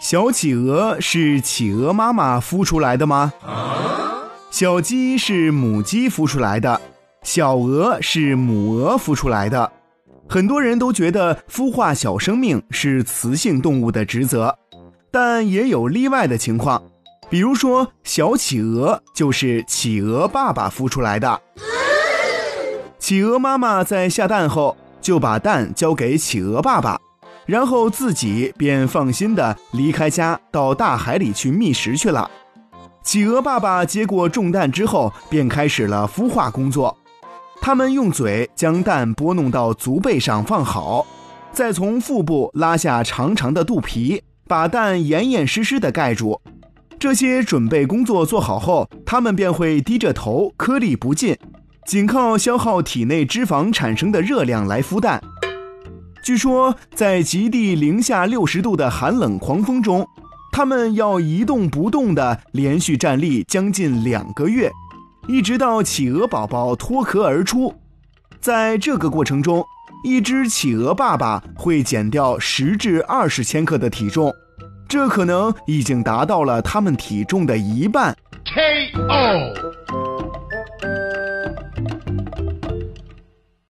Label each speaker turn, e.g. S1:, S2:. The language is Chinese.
S1: 小企鹅是企鹅妈妈孵出来的吗？小鸡是母鸡孵出来的，小鹅是母鹅孵出来的。很多人都觉得孵化小生命是雌性动物的职责，但也有例外的情况，比如说小企鹅就是企鹅爸爸孵出来的。企鹅妈妈在下蛋后就把蛋交给企鹅爸爸。然后自己便放心的离开家，到大海里去觅食去了。企鹅爸爸接过重担之后，便开始了孵化工作。他们用嘴将蛋拨弄到足背上放好，再从腹部拉下长长的肚皮，把蛋严严实实的盖住。这些准备工作做好后，他们便会低着头，颗粒不进，仅靠消耗体内脂肪产生的热量来孵蛋。据说，在极地零下六十度的寒冷狂风中，它们要一动不动地连续站立将近两个月，一直到企鹅宝宝脱壳而出。在这个过程中，一只企鹅爸爸会减掉十至二十千克的体重，这可能已经达到了它们体重的一半。K.O.